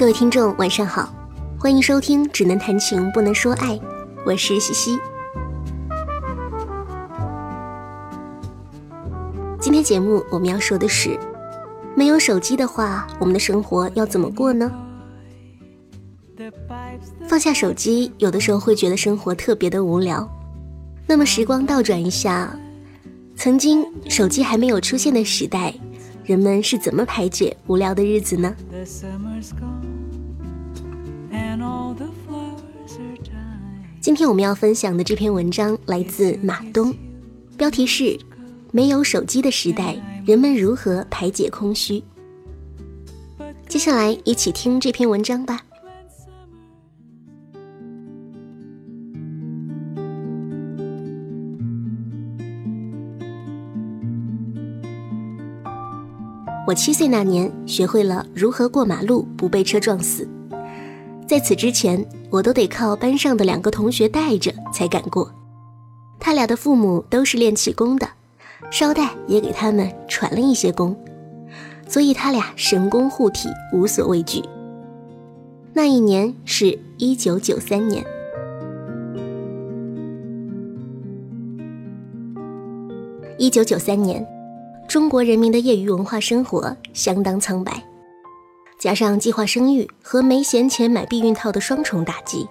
各位听众，晚上好，欢迎收听《只能谈情不能说爱》，我是西西。今天节目我们要说的是，没有手机的话，我们的生活要怎么过呢？放下手机，有的时候会觉得生活特别的无聊。那么时光倒转一下，曾经手机还没有出现的时代，人们是怎么排解无聊的日子呢？今天我们要分享的这篇文章来自马东，标题是《没有手机的时代，人们如何排解空虚》。接下来一起听这篇文章吧。我七岁那年，学会了如何过马路不被车撞死。在此之前，我都得靠班上的两个同学带着才敢过。他俩的父母都是练气功的，捎带也给他们传了一些功，所以他俩神功护体，无所畏惧。那一年是一九九三年。一九九三年，中国人民的业余文化生活相当苍白。加上计划生育和没闲钱买避孕套的双重打击，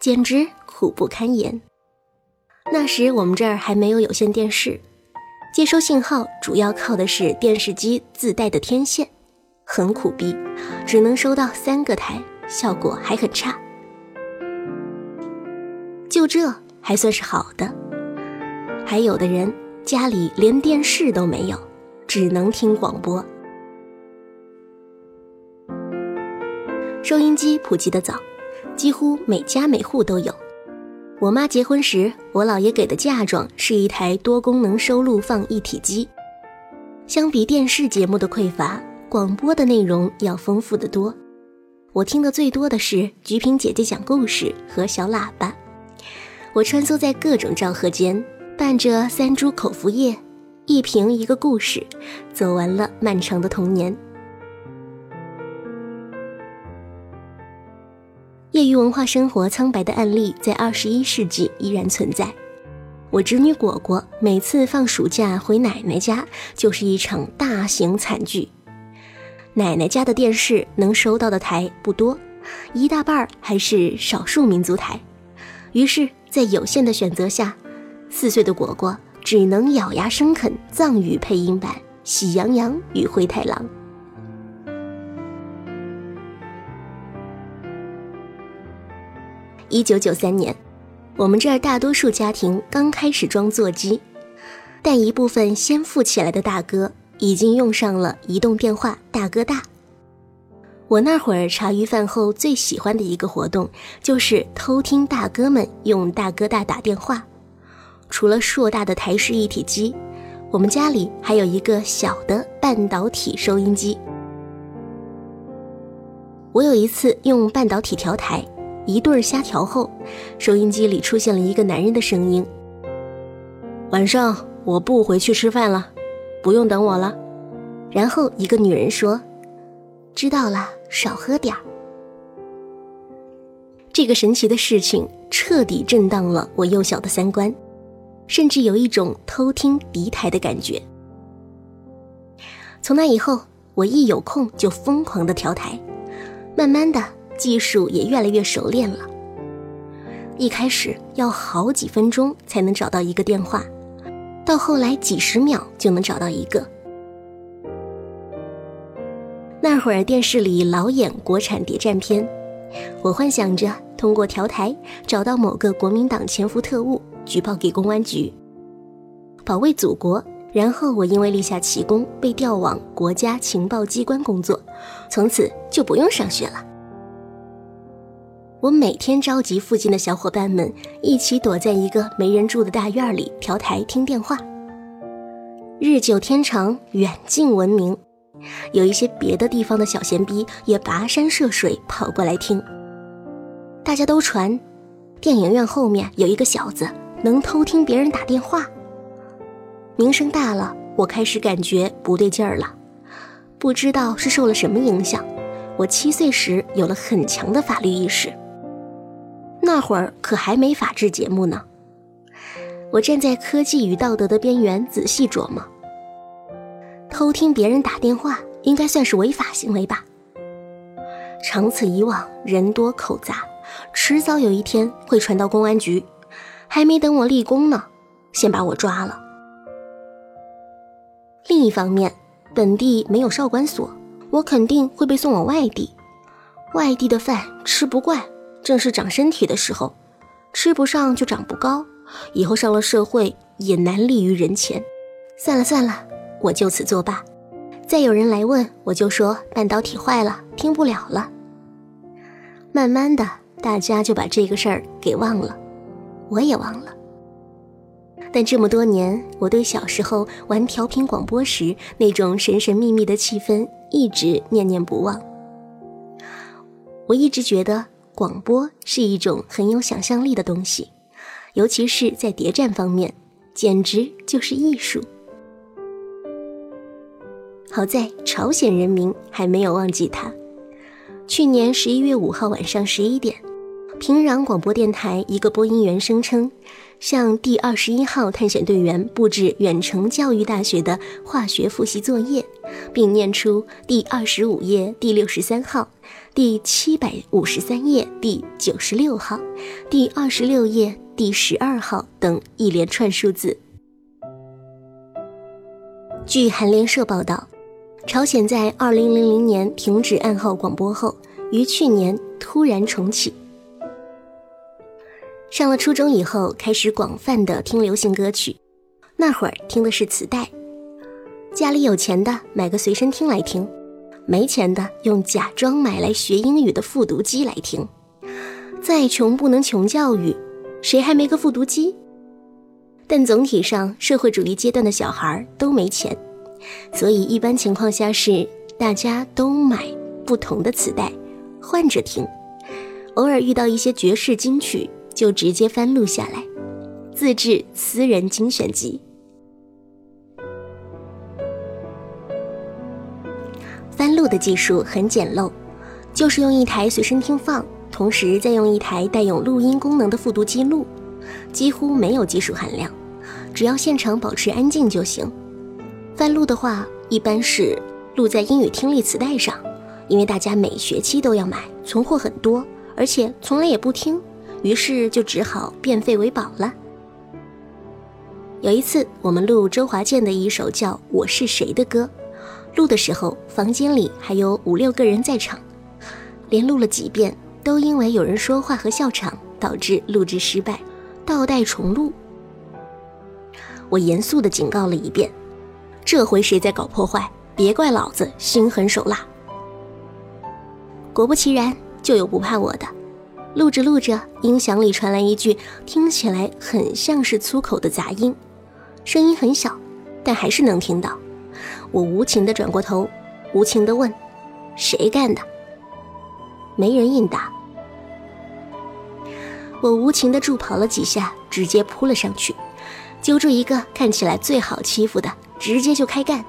简直苦不堪言。那时我们这儿还没有有线电视，接收信号主要靠的是电视机自带的天线，很苦逼，只能收到三个台，效果还很差。就这还算是好的，还有的人家里连电视都没有，只能听广播。收音机普及的早，几乎每家每户都有。我妈结婚时，我姥爷给的嫁妆是一台多功能收录放一体机。相比电视节目的匮乏，广播的内容要丰富的多。我听的最多的是菊萍姐姐讲故事和小喇叭。我穿梭在各种昭和间，伴着三株口服液，一瓶一个故事，走完了漫长的童年。业余文化生活苍白的案例在二十一世纪依然存在。我侄女果果每次放暑假回奶奶家，就是一场大型惨剧。奶奶家的电视能收到的台不多，一大半还是少数民族台。于是，在有限的选择下，四岁的果果只能咬牙生啃藏语配音版《喜羊羊与灰太狼》。一九九三年，我们这儿大多数家庭刚开始装座机，但一部分先富起来的大哥已经用上了移动电话大哥大。我那会儿茶余饭后最喜欢的一个活动，就是偷听大哥们用大哥大打电话。除了硕大的台式一体机，我们家里还有一个小的半导体收音机。我有一次用半导体调台。一对儿瞎调后，收音机里出现了一个男人的声音：“晚上我不回去吃饭了，不用等我了。”然后一个女人说：“知道了，少喝点儿。”这个神奇的事情彻底震荡了我幼小的三观，甚至有一种偷听敌台的感觉。从那以后，我一有空就疯狂的调台，慢慢的。技术也越来越熟练了。一开始要好几分钟才能找到一个电话，到后来几十秒就能找到一个。那会儿电视里老演国产谍战片，我幻想着通过调台找到某个国民党潜伏特务，举报给公安局，保卫祖国。然后我因为立下奇功，被调往国家情报机关工作，从此就不用上学了。我每天召集附近的小伙伴们一起躲在一个没人住的大院里调台听电话。日久天长，远近闻名，有一些别的地方的小闲逼也跋山涉水跑过来听。大家都传，电影院后面有一个小子能偷听别人打电话。名声大了，我开始感觉不对劲儿了，不知道是受了什么影响。我七岁时有了很强的法律意识。那会儿可还没法制节目呢。我站在科技与道德的边缘，仔细琢磨。偷听别人打电话应该算是违法行为吧？长此以往，人多口杂，迟早有一天会传到公安局。还没等我立功呢，先把我抓了。另一方面，本地没有少管所，我肯定会被送往外地。外地的饭吃不惯，正是长身体的时候，吃不上就长不高，以后上了社会也难立于人前。算了算了，我就此作罢。再有人来问，我就说半导体坏了，听不了了。慢慢的，大家就把这个事儿给忘了，我也忘了。但这么多年，我对小时候玩调频广播时那种神神秘秘的气氛一直念念不忘。我一直觉得广播是一种很有想象力的东西，尤其是在谍战方面，简直就是艺术。好在朝鲜人民还没有忘记他。去年十一月五号晚上十一点。平壤广播电台一个播音员声称，向第二十一号探险队员布置远程教育大学的化学复习作业，并念出第二十五页第六十三号、第七百五十三页第九十六号、第二十六页第十二号等一连串数字。据韩联社报道，朝鲜在二零零零年停止暗号广播后，于去年突然重启。上了初中以后，开始广泛的听流行歌曲。那会儿听的是磁带，家里有钱的买个随身听来听，没钱的用假装买来学英语的复读机来听。再穷不能穷教育，谁还没个复读机？但总体上，社会主义阶段的小孩都没钱，所以一般情况下是大家都买不同的磁带，换着听。偶尔遇到一些绝世金曲。就直接翻录下来，自制私人精选集。翻录的技术很简陋，就是用一台随身听放，同时再用一台带有录音功能的复读机录，几乎没有技术含量，只要现场保持安静就行。翻录的话，一般是录在英语听力磁带上，因为大家每学期都要买，存货很多，而且从来也不听。于是就只好变废为宝了。有一次，我们录周华健的一首叫《我是谁》的歌，录的时候房间里还有五六个人在场，连录了几遍，都因为有人说话和笑场，导致录制失败，倒带重录。我严肃地警告了一遍，这回谁在搞破坏，别怪老子心狠手辣。果不其然，就有不怕我的。录着录着，音响里传来一句听起来很像是粗口的杂音，声音很小，但还是能听到。我无情的转过头，无情的问：“谁干的？”没人应答。我无情的助跑了几下，直接扑了上去，揪住一个看起来最好欺负的，直接就开干。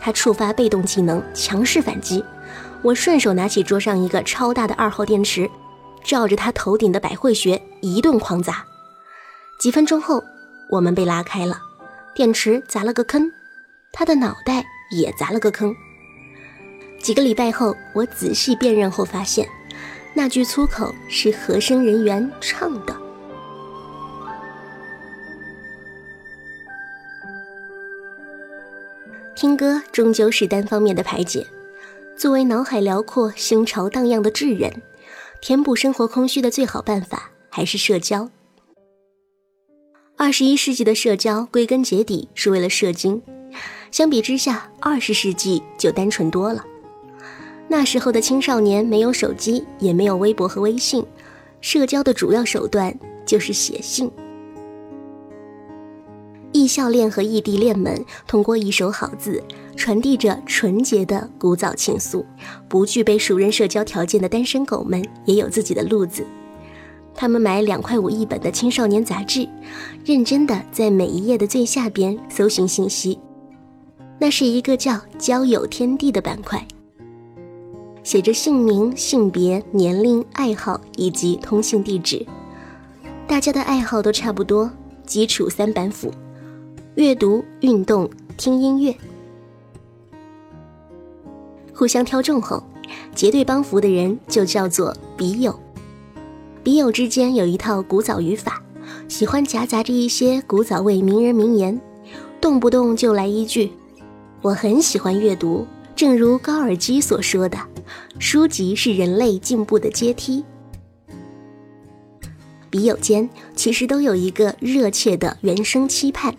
他触发被动技能，强势反击。我顺手拿起桌上一个超大的二号电池。照着他头顶的百会穴一顿狂砸，几分钟后，我们被拉开了，电池砸了个坑，他的脑袋也砸了个坑。几个礼拜后，我仔细辨认后发现，那句粗口是和声人员唱的。听歌终究是单方面的排解，作为脑海辽阔、心潮荡漾的智人。填补生活空虚的最好办法还是社交。二十一世纪的社交归根结底是为了射精，相比之下，二十世纪就单纯多了。那时候的青少年没有手机，也没有微博和微信，社交的主要手段就是写信。异校恋和异地恋们通过一手好字，传递着纯洁的古早情愫。不具备熟人社交条件的单身狗们也有自己的路子。他们买两块五一本的青少年杂志，认真的在每一页的最下边搜寻信息。那是一个叫“交友天地”的板块。写着姓名、性别、年龄、爱好以及通信地址。大家的爱好都差不多，基础三板斧：阅读、运动、听音乐。互相挑中后，结对帮扶的人就叫做笔友。笔友之间有一套古早语法，喜欢夹杂着一些古早味名人名言，动不动就来一句：“我很喜欢阅读。”正如高尔基所说的，书籍是人类进步的阶梯。笔友间其实都有一个热切的原生期盼，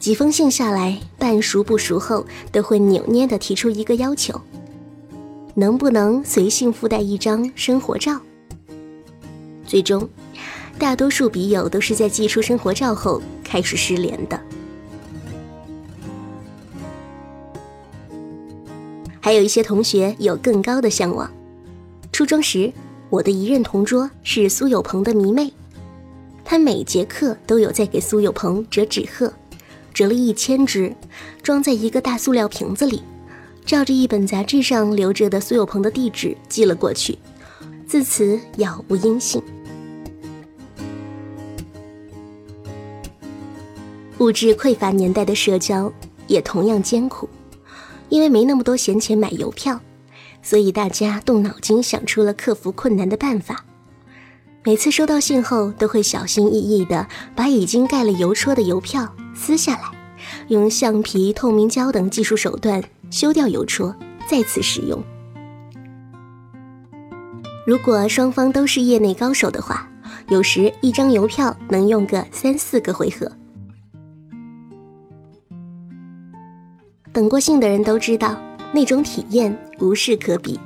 几封信下来，半熟不熟后，都会扭捏的提出一个要求：能不能随信附带一张生活照？最终，大多数笔友都是在寄出生活照后开始失联的。还有一些同学有更高的向往。初中时，我的一任同桌是苏有朋的迷妹，她每节课都有在给苏有朋折纸鹤，折了一千只，装在一个大塑料瓶子里，照着一本杂志上留着的苏有朋的地址寄了过去，自此杳无音信。物质匮乏年代的社交也同样艰苦。因为没那么多闲钱买邮票，所以大家动脑筋想出了克服困难的办法。每次收到信后，都会小心翼翼地把已经盖了邮戳的邮票撕下来，用橡皮、透明胶等技术手段修掉邮戳，再次使用。如果双方都是业内高手的话，有时一张邮票能用个三四个回合。等过信的人都知道，那种体验无事可比，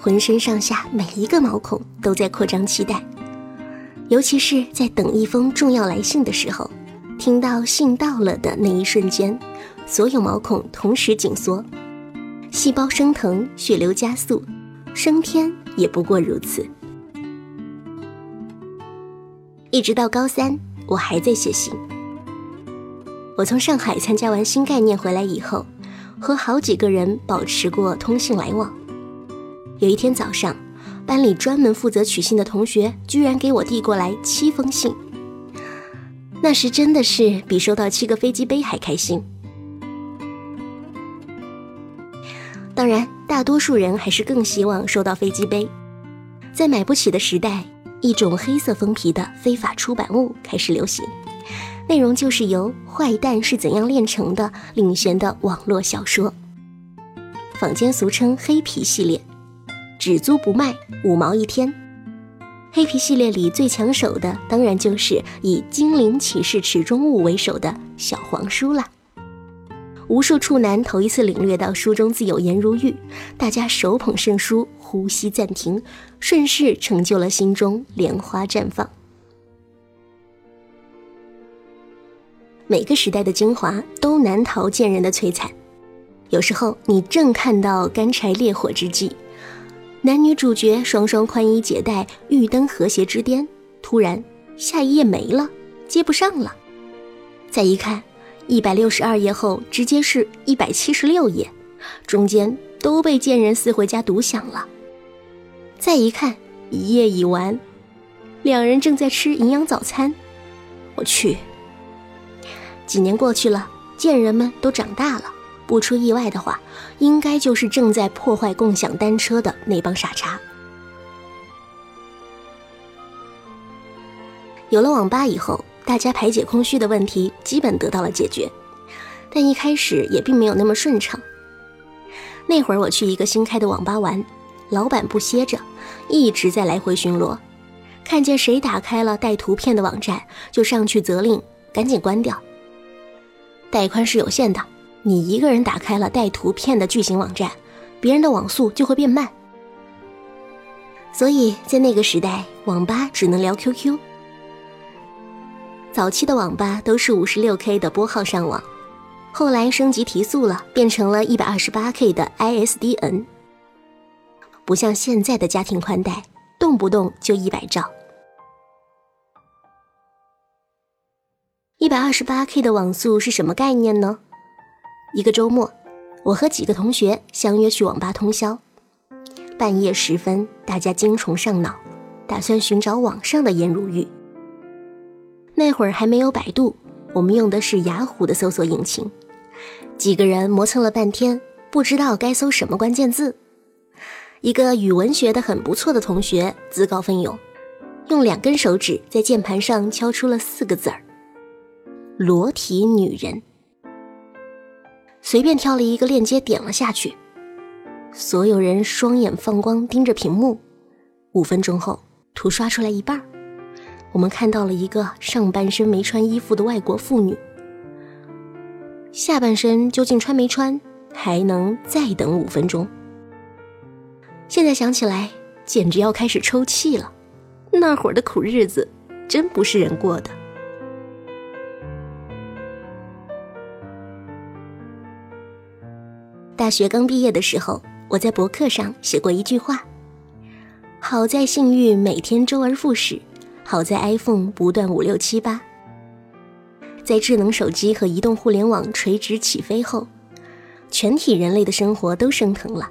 浑身上下每一个毛孔都在扩张期待，尤其是在等一封重要来信的时候，听到信到了的那一瞬间，所有毛孔同时紧缩，细胞升腾，血流加速，升天也不过如此。一直到高三，我还在写信。我从上海参加完新概念回来以后，和好几个人保持过通信来往。有一天早上，班里专门负责取信的同学居然给我递过来七封信。那时真的是比收到七个飞机杯还开心。当然，大多数人还是更希望收到飞机杯。在买不起的时代，一种黑色封皮的非法出版物开始流行。内容就是由《坏蛋是怎样炼成的》领衔的网络小说，坊间俗称“黑皮系列”，只租不卖，五毛一天。黑皮系列里最抢手的，当然就是以精灵骑士池中物为首的小黄书了。无数处男头一次领略到书中自有颜如玉，大家手捧圣书，呼吸暂停，顺势成就了心中莲花绽放。每个时代的精华都难逃贱人的摧残。有时候你正看到干柴烈火之际，男女主角双双宽衣解带，玉灯和谐之巅，突然下一页没了，接不上了。再一看，一百六十二页后直接是一百七十六页，中间都被贱人撕回家独享了。再一看，一页已完，两人正在吃营养早餐。我去！几年过去了，贱人们都长大了，不出意外的话，应该就是正在破坏共享单车的那帮傻叉。有了网吧以后，大家排解空虚的问题基本得到了解决，但一开始也并没有那么顺畅。那会儿我去一个新开的网吧玩，老板不歇着，一直在来回巡逻，看见谁打开了带图片的网站，就上去责令赶紧关掉。带宽是有限的，你一个人打开了带图片的巨型网站，别人的网速就会变慢。所以在那个时代，网吧只能聊 QQ。早期的网吧都是五十六 K 的拨号上网，后来升级提速了，变成了一百二十八 K 的 ISDN。不像现在的家庭宽带，动不动就一百兆。一百二十八 K 的网速是什么概念呢？一个周末，我和几个同学相约去网吧通宵，半夜时分，大家精虫上脑，打算寻找网上的颜如玉。那会儿还没有百度，我们用的是雅虎的搜索引擎。几个人磨蹭了半天，不知道该搜什么关键字。一个语文学的很不错的同学自告奋勇，用两根手指在键盘上敲出了四个字儿：“裸体女人。”随便挑了一个链接点了下去，所有人双眼放光盯着屏幕。五分钟后，图刷出来一半，我们看到了一个上半身没穿衣服的外国妇女。下半身究竟穿没穿，还能再等五分钟。现在想起来，简直要开始抽泣了。那会儿的苦日子，真不是人过的。大学刚毕业的时候，我在博客上写过一句话：“好在信誉每天周而复始，好在 iPhone 不断五六七八。”在智能手机和移动互联网垂直起飞后，全体人类的生活都升腾了。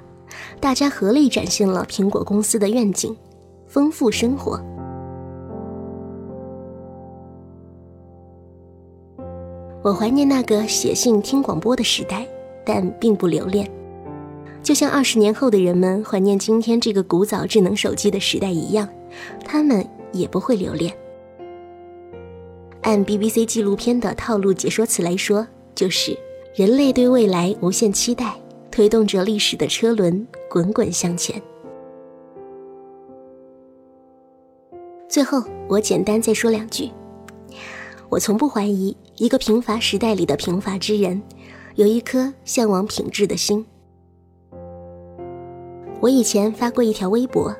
大家合力展现了苹果公司的愿景，丰富生活。我怀念那个写信听广播的时代，但并不留恋。就像二十年后的人们怀念今天这个古早智能手机的时代一样，他们也不会留恋。按 BBC 纪录片的套路解说词来说，就是人类对未来无限期待。推动着历史的车轮滚滚向前。最后，我简单再说两句。我从不怀疑一个贫乏时代里的贫乏之人，有一颗向往品质的心。我以前发过一条微博：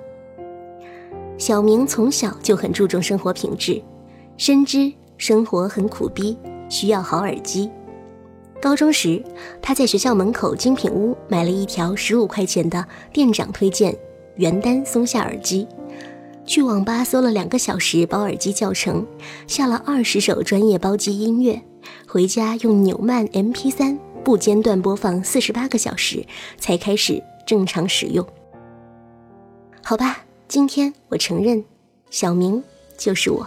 小明从小就很注重生活品质，深知生活很苦逼，需要好耳机。高中时，他在学校门口精品屋买了一条十五块钱的店长推荐原单松下耳机，去网吧搜了两个小时包耳机教程，下了二十首专业包机音乐，回家用纽曼 MP3 不间断播放四十八个小时，才开始正常使用。好吧，今天我承认，小明就是我。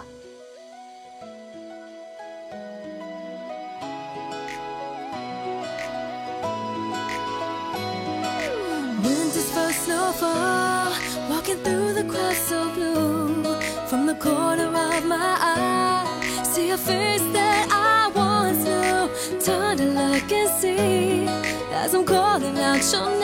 So.